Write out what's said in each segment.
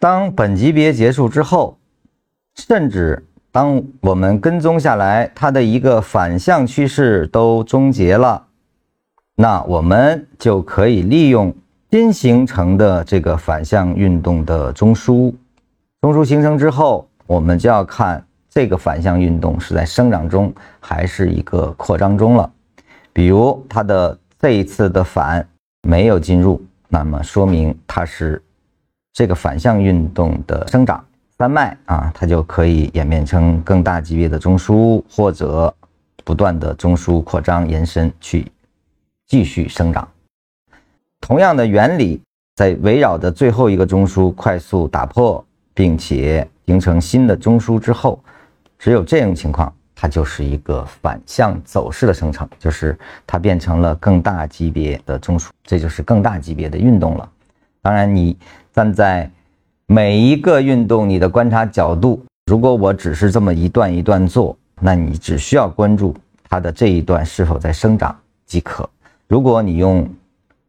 当本级别结束之后，甚至当我们跟踪下来，它的一个反向趋势都终结了，那我们就可以利用新形成的这个反向运动的中枢。中枢形成之后，我们就要看这个反向运动是在生长中还是一个扩张中了。比如它的这一次的反没有进入，那么说明它是。这个反向运动的生长三脉啊，它就可以演变成更大级别的中枢，或者不断的中枢扩张延伸去继续生长。同样的原理，在围绕着最后一个中枢快速打破，并且形成新的中枢之后，只有这种情况，它就是一个反向走势的生成，就是它变成了更大级别的中枢，这就是更大级别的运动了。当然你。站在每一个运动，你的观察角度，如果我只是这么一段一段做，那你只需要关注它的这一段是否在生长即可。如果你用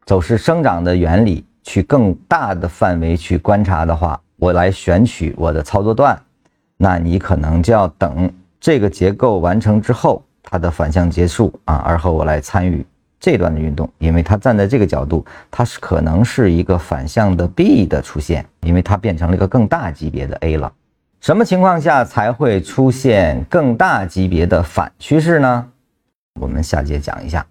走势生长的原理去更大的范围去观察的话，我来选取我的操作段，那你可能就要等这个结构完成之后，它的反向结束啊，而后我来参与。这段的运动，因为它站在这个角度，它是可能是一个反向的 B 的出现，因为它变成了一个更大级别的 A 了。什么情况下才会出现更大级别的反趋势呢？我们下节讲一下。